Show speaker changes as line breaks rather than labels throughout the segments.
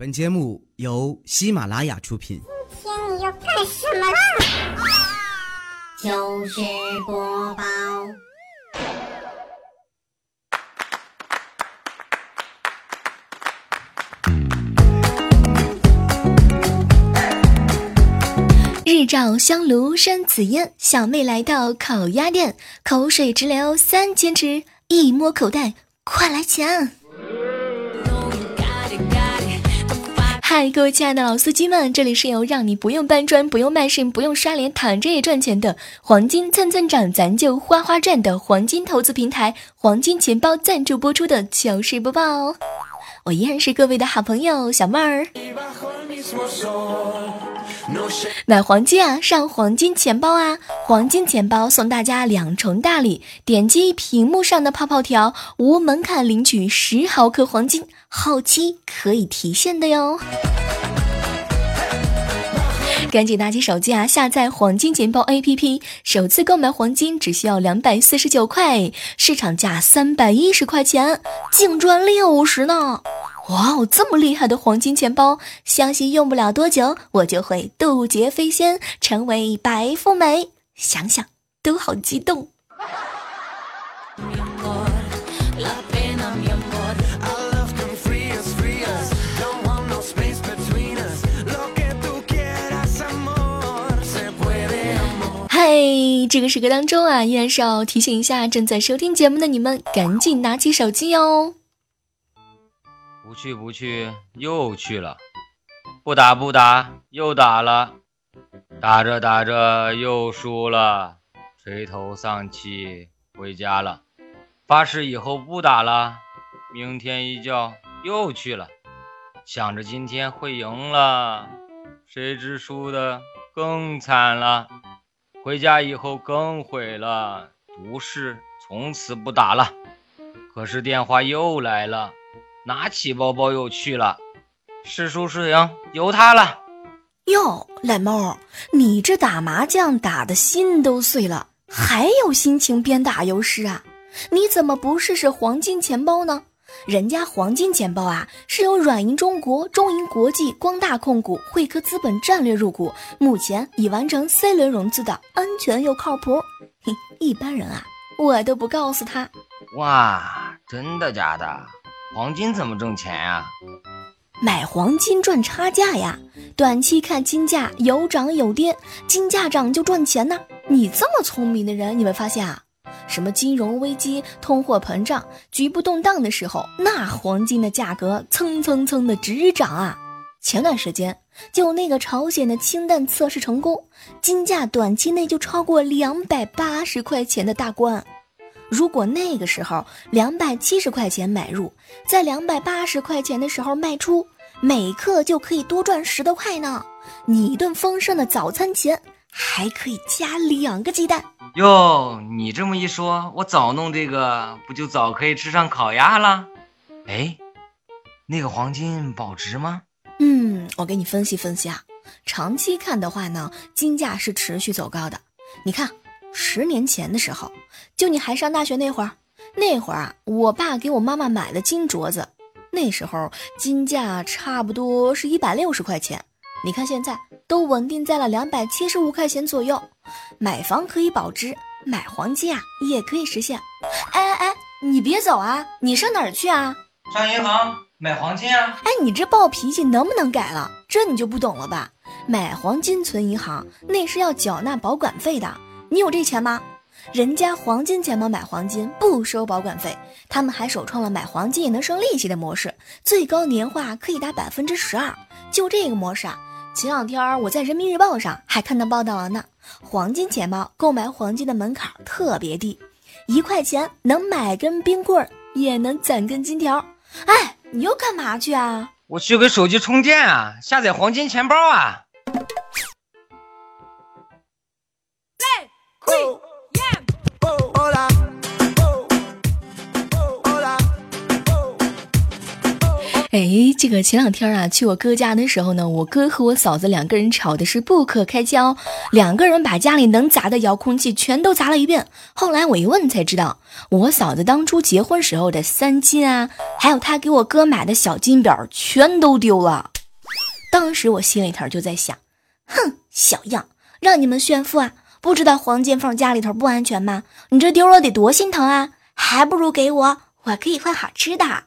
本节目由喜马拉雅出品。
今天你要干什么啦？
就是播报。
日照香炉生紫烟，小妹来到烤鸭店，口水直流三千尺，一摸口袋，快来抢！嗨，各位亲爱的老司机们，这里是由让你不用搬砖、不用卖肾、不用刷脸，躺着也赚钱的黄金蹭蹭涨，咱就花花赚的黄金投资平台黄金钱包赞助播出的糗事播报。我依然是各位的好朋友小妹儿。买黄金啊，上黄金钱包啊！黄金钱包送大家两重大礼，点击屏幕上的泡泡条，无门槛领取十毫克黄金，后期可以提现的哟。赶紧拿起手机啊，下载黄金钱包 APP，首次购买黄金只需要两百四十九块，市场价三百一十块钱，净赚六十呢！哇哦，这么厉害的黄金钱包，相信用不了多久，我就会渡劫飞仙，成为白富美。想想都好激动。嗨，这个时刻当中啊，依然是要提醒一下正在收听节目的你们，赶紧拿起手机哟。
不去不去，又去了；不打不打，又打了；打着打着又输了，垂头丧气回家了。发誓以后不打了。明天一觉又去了，想着今天会赢了，谁知输的更惨了。回家以后更毁了，毒誓从此不打了。可是电话又来了。拿起包包又去了，是输是赢由他了。
哟，懒猫，你这打麻将打的心都碎了，还有心情边打游诗啊？你怎么不试试黄金钱包呢？人家黄金钱包啊，是由软银中国、中银国际、光大控股、汇科资本战略入股，目前已完成 C 轮融资的，安全又靠谱。嘿，一般人啊，我都不告诉他。
哇，真的假的？黄金怎么挣钱呀？
买黄金赚差价呀！短期看金价有涨有跌，金价涨就赚钱呢。你这么聪明的人，你没发现啊？什么金融危机、通货膨胀、局部动荡的时候，那黄金的价格蹭蹭蹭的直涨啊！前段时间就那个朝鲜的氢弹测试成功，金价短期内就超过两百八十块钱的大关。如果那个时候两百七十块钱买入，在两百八十块钱的时候卖出，每克就可以多赚十多块呢。你一顿丰盛的早餐钱还可以加两个鸡蛋
哟。你这么一说，我早弄这个不就早可以吃上烤鸭了？哎，那个黄金保值吗？
嗯，我给你分析分析啊。长期看的话呢，金价是持续走高的。你看。十年前的时候，就你还上大学那会儿，那会儿啊，我爸给我妈妈买了金镯子，那时候金价差不多是一百六十块钱。你看现在都稳定在了两百七十五块钱左右。买房可以保值，买黄金啊也可以实现。哎哎哎，你别走啊！你上哪儿去啊？
上银行买黄金啊！
哎，你这暴脾气能不能改了？这你就不懂了吧？买黄金存银行，那是要缴纳保管费的。你有这钱吗？人家黄金钱包买黄金不收保管费，他们还首创了买黄金也能收利息的模式，最高年化可以达百分之十二。就这个模式啊，前两天我在人民日报上还看到报道了呢。黄金钱包购买黄金的门槛特别低，一块钱能买根冰棍儿，也能攒根金条。哎，你又干嘛去啊？
我去给手机充电啊，下载黄金钱包啊。
哎，这个前两天啊，去我哥家的时候呢，我哥和我嫂子两个人吵的是不可开交，两个人把家里能砸的遥控器全都砸了一遍。后来我一问才知道，我嫂子当初结婚时候的三金啊，还有她给我哥买的小金表全都丢了。当时我心里头就在想，哼，小样，让你们炫富啊，不知道黄金放家里头不安全吗？你这丢了得多心疼啊，还不如给我，我可以换好吃的。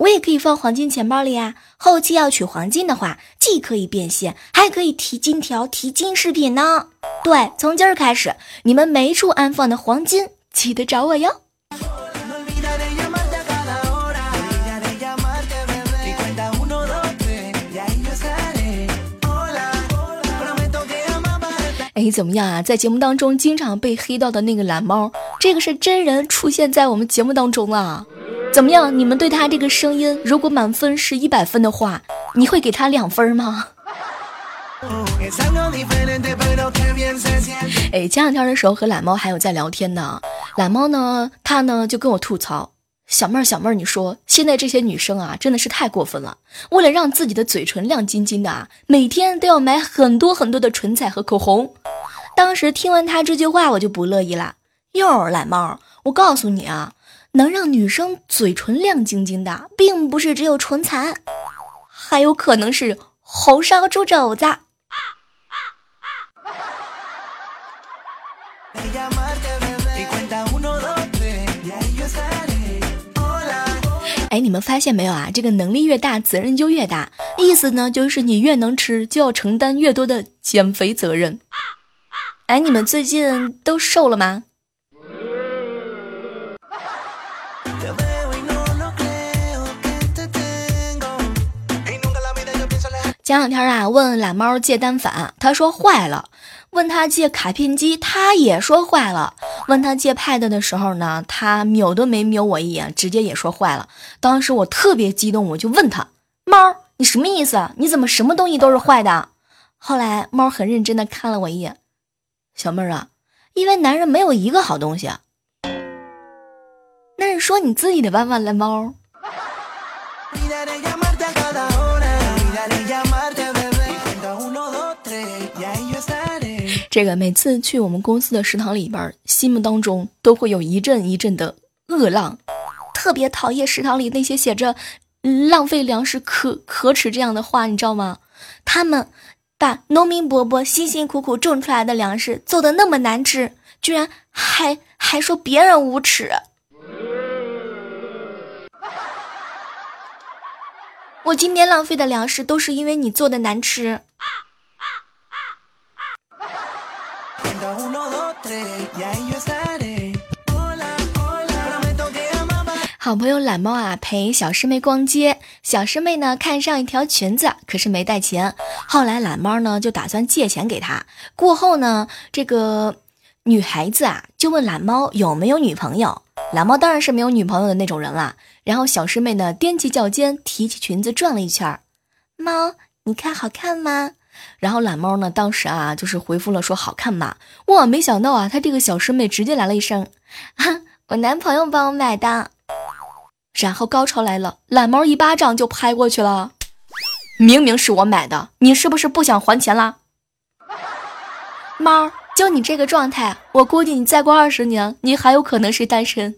我也可以放黄金钱包里啊！后期要取黄金的话，既可以变现，还可以提金条、提金饰品呢。对，从今儿开始，你们没处安放的黄金，记得找我哟。哎，怎么样啊？在节目当中经常被黑到的那个蓝猫，这个是真人出现在我们节目当中了。怎么样？你们对他这个声音，如果满分是一百分的话，你会给他两分吗？哎，前两天的时候和懒猫还有在聊天呢。懒猫呢，他呢就跟我吐槽：“小妹儿，小妹儿，你说现在这些女生啊，真的是太过分了。为了让自己的嘴唇亮晶晶的啊，每天都要买很多很多的唇彩和口红。”当时听完他这句话，我就不乐意了。哟，懒猫，我告诉你啊。能让女生嘴唇亮晶晶的，并不是只有唇彩，还有可能是红烧猪肘子。哎，你们发现没有啊？这个能力越大，责任就越大。意思呢，就是你越能吃，就要承担越多的减肥责任。哎，你们最近都瘦了吗？前两天啊，问懒猫借单反，他说坏了；问他借卡片机，他也说坏了；问他借 Pad 的时候呢，他瞄都没瞄我一眼，直接也说坏了。当时我特别激动，我就问他：“猫，你什么意思？你怎么什么东西都是坏的？”后来猫很认真的看了我一眼，小妹儿啊，因为男人没有一个好东西。那是说你自己的吧，懒猫。这个每次去我们公司的食堂里边，心目当中都会有一阵一阵的恶浪，特别讨厌食堂里那些写着“浪费粮食，可可耻”这样的话，你知道吗？他们把农民伯伯辛辛苦苦种出来的粮食做的那么难吃，居然还还说别人无耻。我今天浪费的粮食都是因为你做的难吃。好朋友懒猫啊，陪小师妹逛街，小师妹呢看上一条裙子，可是没带钱。后来懒猫呢就打算借钱给她。过后呢，这个女孩子啊就问懒猫有没有女朋友。懒猫当然是没有女朋友的那种人了。然后小师妹呢踮起脚尖，提起裙子转了一圈猫，你看好看吗？然后懒猫呢当时啊就是回复了说好看嘛。哇，没想到啊，他这个小师妹直接来了一声，我男朋友帮我买的。然后高潮来了，懒猫一巴掌就拍过去了。明明是我买的，你是不是不想还钱啦？猫，就你这个状态，我估计你再过二十年，你还有可能是单身。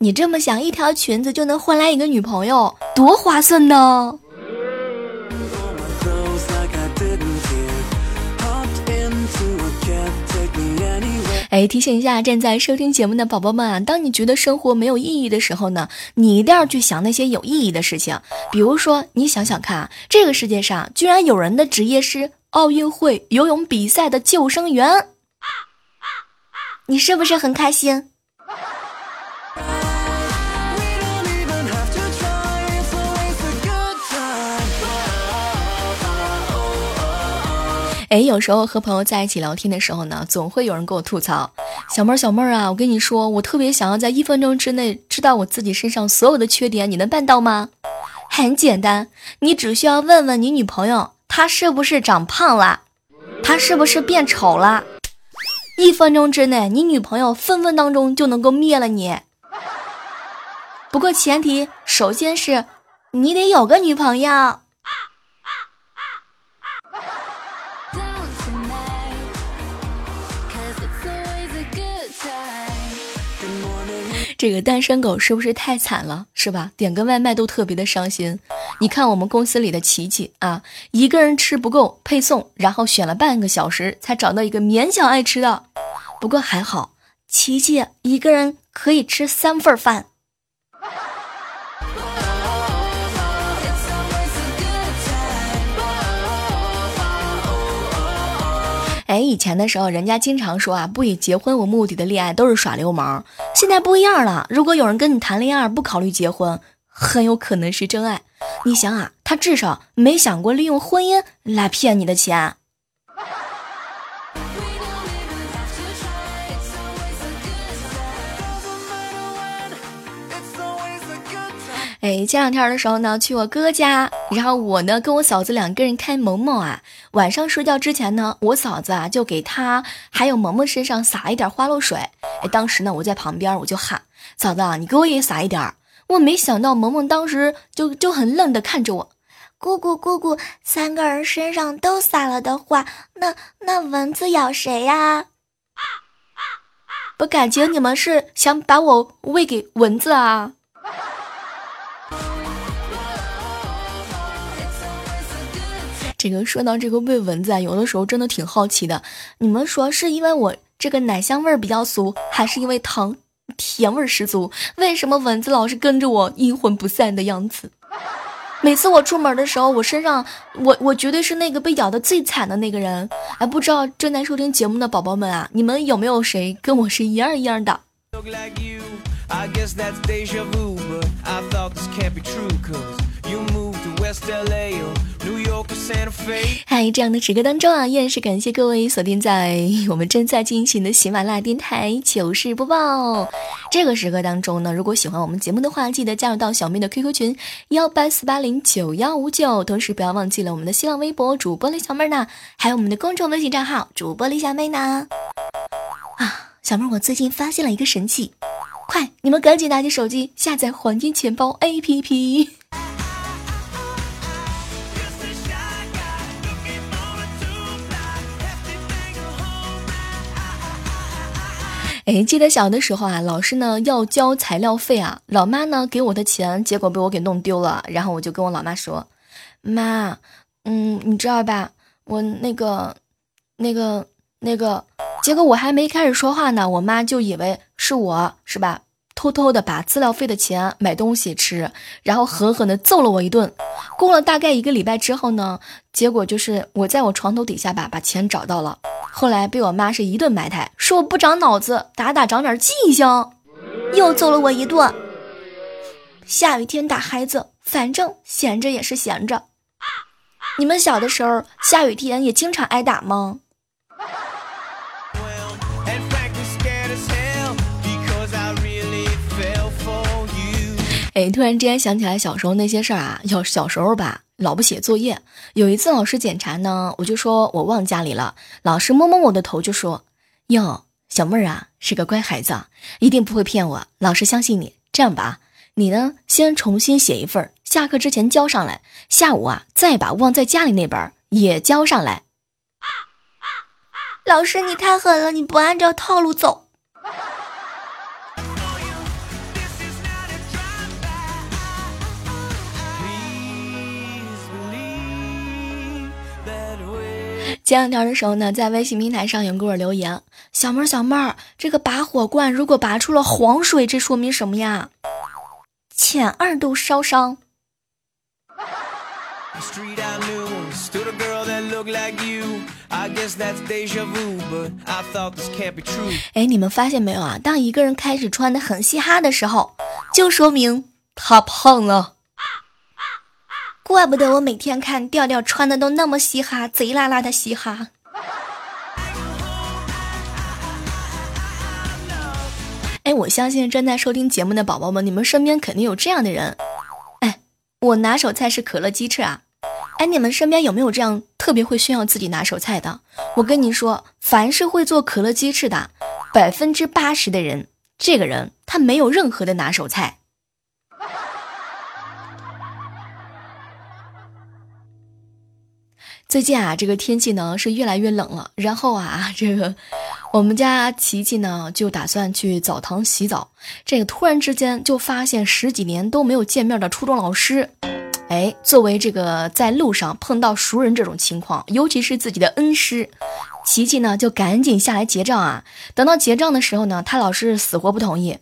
你这么想，一条裙子就能换来一个女朋友，多划算呢！哎，提醒一下正在收听节目的宝宝们啊，当你觉得生活没有意义的时候呢，你一定要去想那些有意义的事情。比如说，你想想看啊，这个世界上居然有人的职业是奥运会游泳比赛的救生员，你是不是很开心？哎，有时候和朋友在一起聊天的时候呢，总会有人跟我吐槽：“小妹儿，小妹儿啊，我跟你说，我特别想要在一分钟之内知道我自己身上所有的缺点，你能办到吗？”很简单，你只需要问问你女朋友，她是不是长胖了，她是不是变丑了，一分钟之内，你女朋友分分当中就能够灭了你。不过前提，首先是你得有个女朋友。这个单身狗是不是太惨了？是吧？点个外卖都特别的伤心。你看我们公司里的琪琪啊，一个人吃不够配送，然后选了半个小时才找到一个勉强爱吃的。不过还好，琪琪一个人可以吃三份饭。哎，以前的时候，人家经常说啊，不以结婚为目的的恋爱都是耍流氓。现在不一样了，如果有人跟你谈恋爱不考虑结婚，很有可能是真爱。你想啊，他至少没想过利用婚姻来骗你的钱。哎，前两天的时候呢，去我哥家，然后我呢跟我嫂子两个人开萌萌啊。晚上睡觉之前呢，我嫂子啊就给他还有萌萌身上撒一点花露水。哎，当时呢我在旁边，我就喊嫂子啊，你给我也撒一点。我没想到萌萌当时就就很愣的看着我，
姑姑姑姑，三个人身上都撒了的话，那那蚊子咬谁呀？
我感觉你们是想把我喂给蚊子啊。这个说到这个喂蚊子啊，有的时候真的挺好奇的。你们说是因为我这个奶香味儿比较俗，还是因为糖甜味儿十足？为什么蚊子老是跟着我阴魂不散的样子？每次我出门的时候，我身上我我绝对是那个被咬的最惨的那个人。哎，不知道正在收听节目的宝宝们啊，你们有没有谁跟我是一样一样的？嗨，这样的时刻当中啊，依然是感谢各位锁定在我们正在进行的喜马拉雅电台糗事播报。这个时刻当中呢，如果喜欢我们节目的话，记得加入到小妹的 QQ 群幺八四八零九幺五九，同时不要忘记了我们的新浪微博主播李小妹呢，还有我们的公众微信账号主播李小妹呢。啊，小妹，我最近发现了一个神器，快，你们赶紧拿起手机下载黄金钱包 APP。哎，记得小的时候啊，老师呢要交材料费啊，老妈呢给我的钱，结果被我给弄丢了。然后我就跟我老妈说：“妈，嗯，你知道吧？我那个、那个、那个……结果我还没开始说话呢，我妈就以为是我是吧？偷偷的把资料费的钱买东西吃，然后狠狠的揍了我一顿。过了大概一个礼拜之后呢，结果就是我在我床头底下吧，把钱找到了。”后来被我妈是一顿埋汰，说我不长脑子，打打长点记性，又揍了我一顿。下雨天打孩子，反正闲着也是闲着。你们小的时候下雨天也经常挨打吗？哎，突然之间想起来小时候那些事儿啊，要小时候吧。老不写作业，有一次老师检查呢，我就说我忘家里了。老师摸摸我的头就说：“哟，小妹儿啊，是个乖孩子，一定不会骗我，老师相信你。这样吧，你呢先重新写一份，下课之前交上来，下午啊再把忘在家里那本也交上来。”
老师你太狠了，你不按照套路走。
前两天的时候呢，在微信平台上有人给我留言：“小妹儿，小妹儿，这个拔火罐如果拔出了黄水，这说明什么呀？浅二度烧伤。”哎，你们发现没有啊？当一个人开始穿的很嘻哈的时候，就说明他胖了。怪不得我每天看调调穿的都那么嘻哈，贼拉拉的嘻哈。哎，我相信正在收听节目的宝宝们，你们身边肯定有这样的人。哎，我拿手菜是可乐鸡翅啊，哎，你们身边有没有这样特别会炫耀自己拿手菜的？我跟你说，凡是会做可乐鸡翅的，百分之八十的人，这个人他没有任何的拿手菜。最近啊，这个天气呢是越来越冷了。然后啊，这个我们家琪琪呢就打算去澡堂洗澡。这个突然之间就发现十几年都没有见面的初中老师，哎，作为这个在路上碰到熟人这种情况，尤其是自己的恩师，琪琪呢就赶紧下来结账啊。等到结账的时候呢，他老师死活不同意。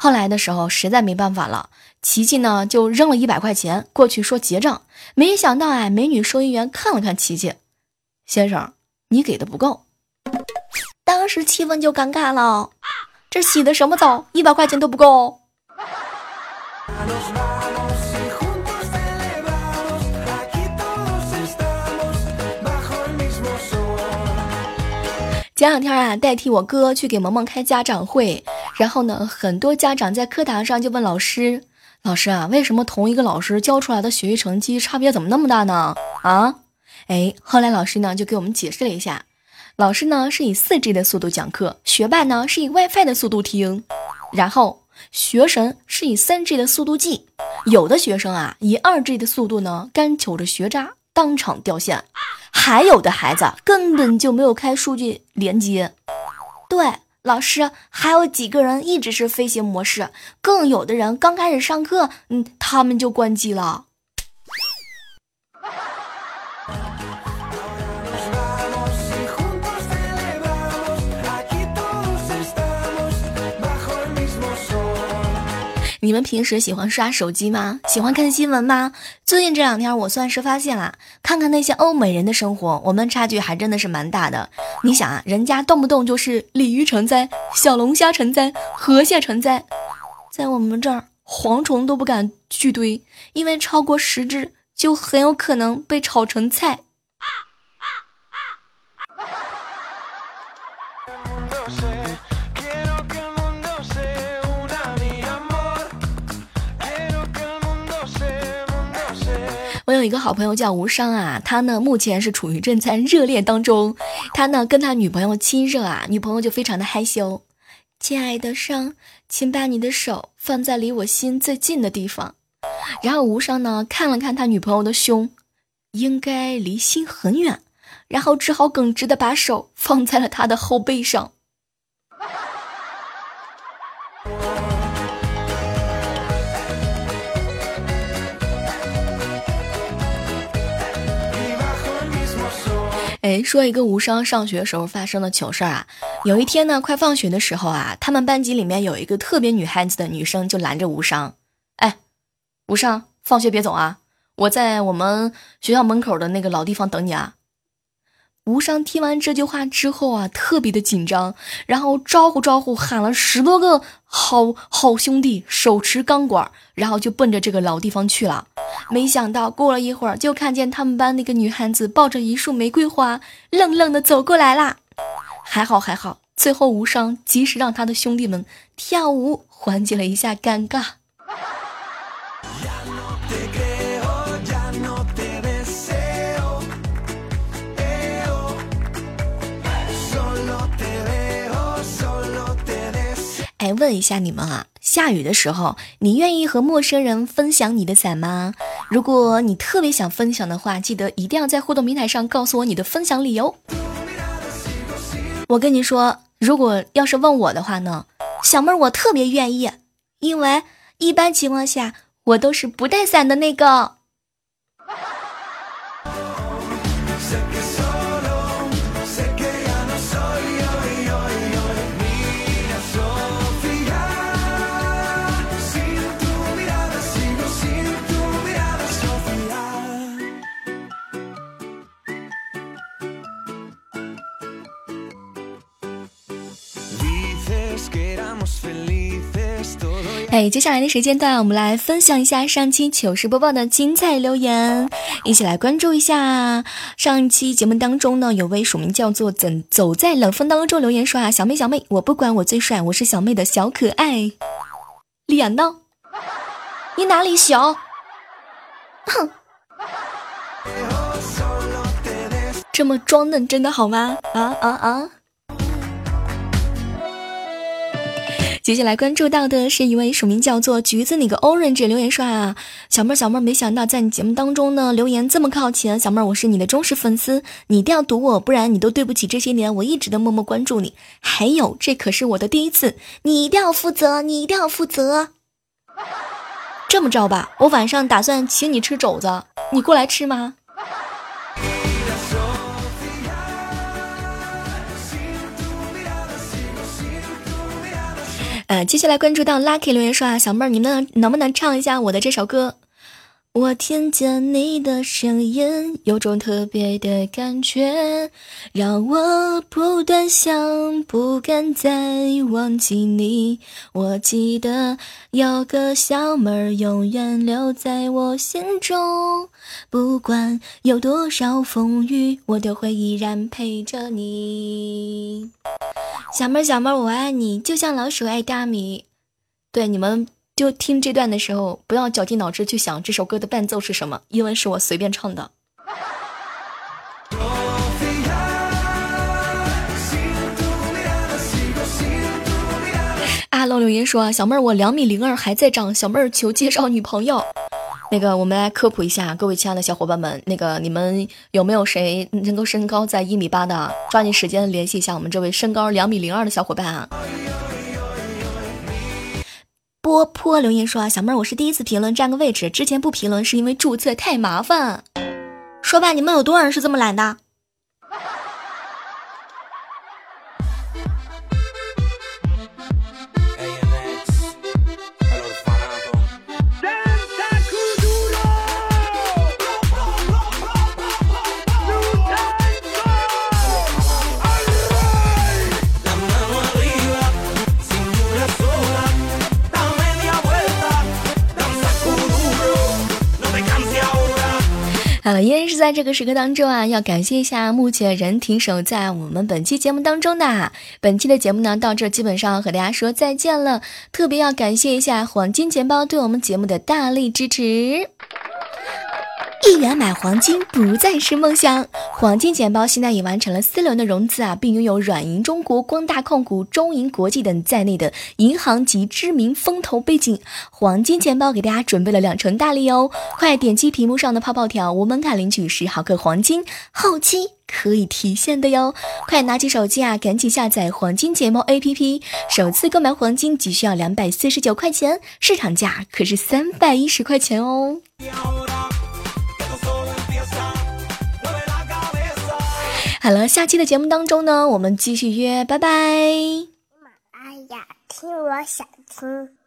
后来的时候实在没办法了。琪琪呢，就扔了一百块钱过去说结账，没想到哎，美女收银员看了看琪琪，先生，你给的不够。当时气氛就尴尬了，这洗的什么澡，一百块钱都不够。前两天啊，代替我哥去给萌萌开家长会，然后呢，很多家长在课堂上就问老师。老师啊，为什么同一个老师教出来的学习成绩差别怎么那么大呢？啊，哎，后来老师呢就给我们解释了一下，老师呢是以四 G 的速度讲课，学霸呢是以 WiFi 的速度听，然后学神是以三 G 的速度记，有的学生啊以二 G 的速度呢干瞅着学渣当场掉线，还有的孩子根本就没有开数据连接，对。老师还有几个人一直是飞行模式，更有的人刚开始上课，嗯，他们就关机了。你们平时喜欢刷手机吗？喜欢看新闻吗？最近这两天我算是发现了，看看那些欧美人的生活，我们差距还真的是蛮大的。你想啊，人家动不动就是鲤鱼成灾、小龙虾成灾、河蟹成灾，在我们这儿蝗虫都不敢去堆，因为超过十只就很有可能被炒成菜。有一个好朋友叫吴商啊，他呢目前是处于正在热恋当中，他呢跟他女朋友亲热啊，女朋友就非常的害羞。亲爱的商，请把你的手放在离我心最近的地方。然后吴商呢看了看他女朋友的胸，应该离心很远，然后只好耿直的把手放在了他的后背上。哎，说一个无伤上学时候发生的糗事儿啊。有一天呢，快放学的时候啊，他们班级里面有一个特别女汉子的女生就拦着无伤，哎，无伤，放学别走啊，我在我们学校门口的那个老地方等你啊。无伤听完这句话之后啊，特别的紧张，然后招呼招呼喊了十多个好好兄弟，手持钢管，然后就奔着这个老地方去了。没想到过了一会儿，就看见他们班那个女汉子抱着一束玫瑰花，愣愣的走过来啦。还好还好，最后无伤及时让他的兄弟们跳舞，缓解了一下尴尬。问一下你们啊，下雨的时候，你愿意和陌生人分享你的伞吗？如果你特别想分享的话，记得一定要在互动平台上告诉我你的分享理由。我跟你说，如果要是问我的话呢，小妹儿我特别愿意，因为一般情况下我都是不带伞的那个。哎，接下来的时间段，我们来分享一下上期糗事播报的精彩留言，一起来关注一下。上一期节目当中呢，有位署名叫做“怎走在冷风当中”留言说啊，小妹小妹，我不管我最帅，我是小妹的小可爱。脸呢？你哪里小？哼。这么装嫩真的好吗？啊啊啊！接下来关注到的是一位署名叫做橘子那个 orange 留言说啊，小妹儿小妹儿，没想到在你节目当中呢留言这么靠前，小妹儿我是你的忠实粉丝，你一定要读我，不然你都对不起这些年我一直的默默关注你。还有这可是我的第一次，
你一定要负责，你一定要负责。
这么着吧，我晚上打算请你吃肘子，你过来吃吗？呃，接下来关注到 Lucky 留言说啊，小妹儿，你能能不能唱一下我的这首歌？我听见你的声音，有种特别的感觉，让我不断想，不敢再忘记你。我记得有个小妹儿，永远留在我心中，不管有多少风雨，我都会依然陪着你。小妹儿，小妹儿，我爱你，就像老鼠爱大米。对你们。就听这段的时候，不要绞尽脑汁去想这首歌的伴奏是什么，因为是我随便唱的。啊，老柳云说：“小妹儿，我两米零二还在长，小妹儿求介绍女朋友。”那个，我们来科普一下，各位亲爱的小伙伴们，那个你们有没有谁能够身高在一米八的？抓紧时间联系一下我们这位身高两米零二的小伙伴啊！波波留言说啊，小妹儿，我是第一次评论，占个位置。之前不评论是因为注册太麻烦。说吧，你们有多少人是这么懒的？依然是在这个时刻当中啊，要感谢一下目前人停守在我们本期节目当中的。本期的节目呢，到这基本上和大家说再见了。特别要感谢一下黄金钱包对我们节目的大力支持。一元买黄金不再是梦想，黄金钱包现在已完成了四轮的融资啊，并拥有软银中国、光大控股、中银国际等在内的银行及知名风投背景。黄金钱包给大家准备了两重大礼哦，快点击屏幕上的泡泡条，无门槛领取十毫克黄金，后期可以提现的哟！快拿起手机啊，赶紧下载黄金钱包 APP，首次购买黄金只需要两百四十九块钱，市场价可是三百一十块钱哦。好了，下期的节目当中呢，我们继续约，拜拜。喜马拉雅，听我想听。